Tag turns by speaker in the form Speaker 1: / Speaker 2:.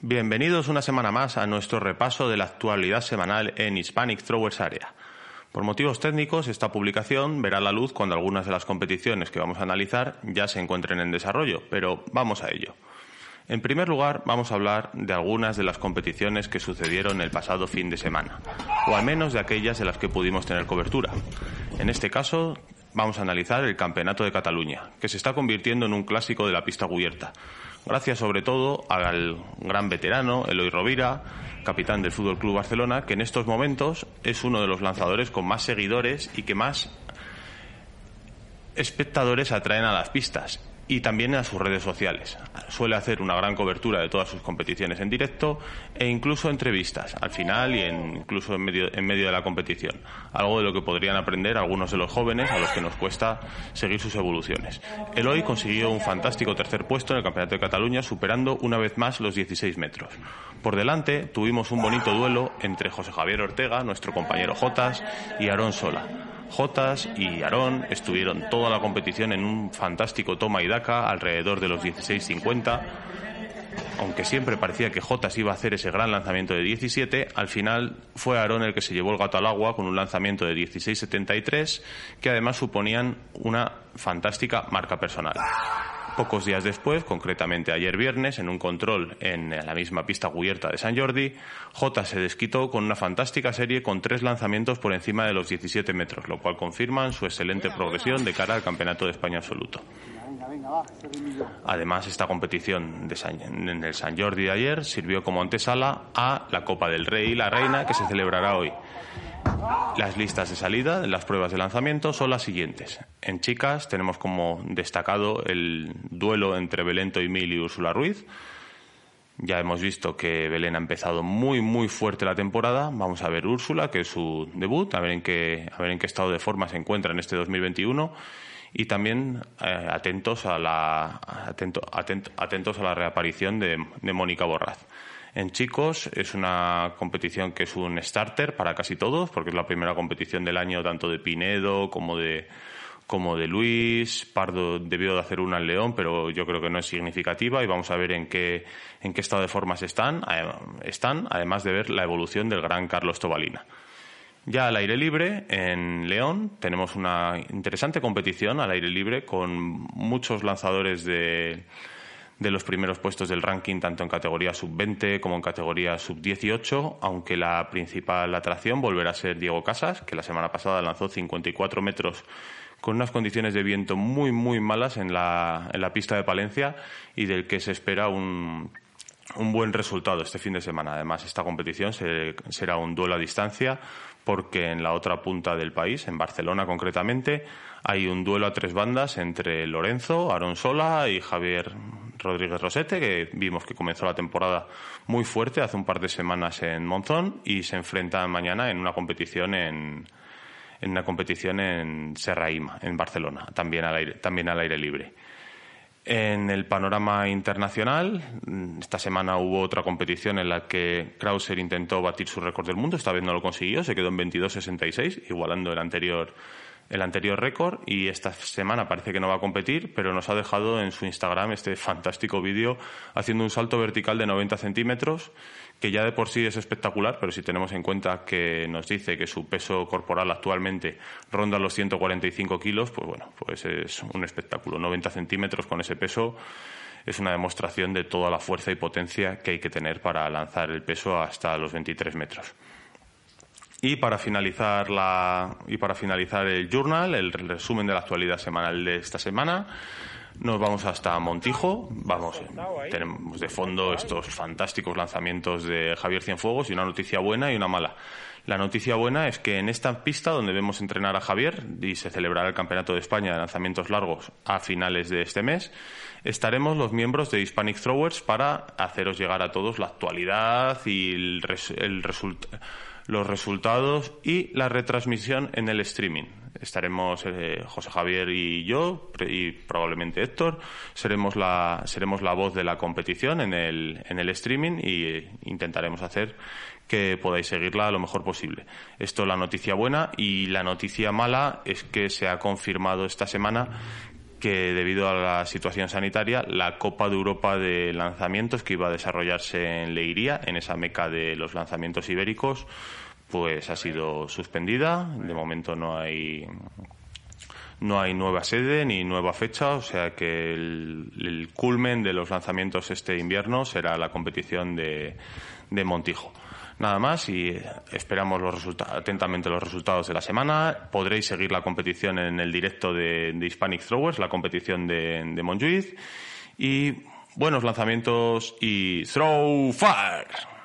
Speaker 1: Bienvenidos una semana más a nuestro repaso de la actualidad semanal en Hispanic Throwers Area. Por motivos técnicos, esta publicación verá la luz cuando algunas de las competiciones que vamos a analizar ya se encuentren en desarrollo, pero vamos a ello. En primer lugar, vamos a hablar de algunas de las competiciones que sucedieron el pasado fin de semana, o al menos de aquellas de las que pudimos tener cobertura. En este caso, vamos a analizar el Campeonato de Cataluña, que se está convirtiendo en un clásico de la pista cubierta, gracias sobre todo al gran veterano Eloy Rovira, capitán del Fútbol Club Barcelona, que en estos momentos es uno de los lanzadores con más seguidores y que más espectadores atraen a las pistas y también a sus redes sociales. Suele hacer una gran cobertura de todas sus competiciones en directo e incluso entrevistas al final y incluso en medio, de la competición. Algo de lo que podrían aprender algunos de los jóvenes a los que nos cuesta seguir sus evoluciones. Eloy consiguió un fantástico tercer puesto en el Campeonato de Cataluña, superando una vez más los 16 metros. Por delante tuvimos un bonito duelo entre José Javier Ortega, nuestro compañero Jotas, y Aarón Sola Jotas y Aarón estuvieron toda la competición en un fantástico toma y daca alrededor de los 16.50. Aunque siempre parecía que Jotas iba a hacer ese gran lanzamiento de 17, al final fue Aarón el que se llevó el gato al agua con un lanzamiento de 16.73 que además suponían una fantástica marca personal. Pocos días después, concretamente ayer viernes, en un control en la misma pista cubierta de San Jordi, J se desquitó con una fantástica serie con tres lanzamientos por encima de los 17 metros, lo cual confirma su excelente progresión de cara al Campeonato de España absoluto. Además, esta competición de en el San Jordi de ayer sirvió como antesala a la Copa del Rey y la Reina que se celebrará hoy. Las listas de salida de las pruebas de lanzamiento son las siguientes. En chicas tenemos como destacado el duelo entre Belén Mil y Úrsula Ruiz. Ya hemos visto que Belén ha empezado muy muy fuerte la temporada. Vamos a ver Úrsula, que es su debut, a ver en qué, a ver en qué estado de forma se encuentra en este 2021 y también eh, atentos a la atentos a la reaparición de Mónica Borraz. En chicos. Es una competición que es un starter para casi todos, porque es la primera competición del año tanto de Pinedo como de como de Luis, Pardo debió de hacer una en León, pero yo creo que no es significativa y vamos a ver en qué, en qué estado de formas están, están, además de ver la evolución del gran Carlos Tobalina. Ya al aire libre, en León, tenemos una interesante competición al aire libre con muchos lanzadores de, de los primeros puestos del ranking, tanto en categoría sub-20 como en categoría sub-18, aunque la principal atracción volverá a ser Diego Casas, que la semana pasada lanzó 54 metros con unas condiciones de viento muy, muy malas en la, en la pista de Palencia y del que se espera un, un buen resultado este fin de semana. Además, esta competición será un duelo a distancia porque en la otra punta del país, en Barcelona concretamente, hay un duelo a tres bandas entre Lorenzo, Aaron Sola y Javier Rodríguez Rosete, que vimos que comenzó la temporada muy fuerte hace un par de semanas en Monzón y se enfrentan mañana en una competición en, en una competición en Serraima, en Barcelona, también al aire, también al aire libre. En el panorama internacional, esta semana hubo otra competición en la que Krauser intentó batir su récord del mundo, esta vez no lo consiguió, se quedó en 22.66, igualando el anterior el anterior récord y esta semana parece que no va a competir, pero nos ha dejado en su Instagram este fantástico vídeo haciendo un salto vertical de 90 centímetros, que ya de por sí es espectacular, pero si tenemos en cuenta que nos dice que su peso corporal actualmente ronda los 145 kilos, pues bueno, pues es un espectáculo. 90 centímetros con ese peso es una demostración de toda la fuerza y potencia que hay que tener para lanzar el peso hasta los 23 metros. Y para finalizar la y para finalizar el journal, el resumen de la actualidad semanal de esta semana, nos vamos hasta Montijo, vamos, tenemos de fondo estos fantásticos lanzamientos de Javier Cienfuegos y una noticia buena y una mala. La noticia buena es que en esta pista donde vemos entrenar a Javier y se celebrará el Campeonato de España de lanzamientos largos a finales de este mes, estaremos los miembros de Hispanic Throwers para haceros llegar a todos la actualidad y el, el resultado los resultados y la retransmisión en el streaming. Estaremos eh, José Javier y yo, y probablemente Héctor, seremos la, seremos la voz de la competición en el, en el streaming y intentaremos hacer que podáis seguirla lo mejor posible. Esto es la noticia buena y la noticia mala es que se ha confirmado esta semana que debido a la situación sanitaria, la Copa de Europa de lanzamientos que iba a desarrollarse en Leiría, en esa meca de los lanzamientos ibéricos, pues ha sido suspendida. De momento no hay no hay nueva sede ni nueva fecha, o sea que el, culmen de los lanzamientos este invierno será la competición de, de Montijo. Nada más y esperamos los atentamente los resultados de la semana. Podréis seguir la competición en el directo de, Hispanic Throwers, la competición de, de Montjuic. Y buenos lanzamientos y throw fire.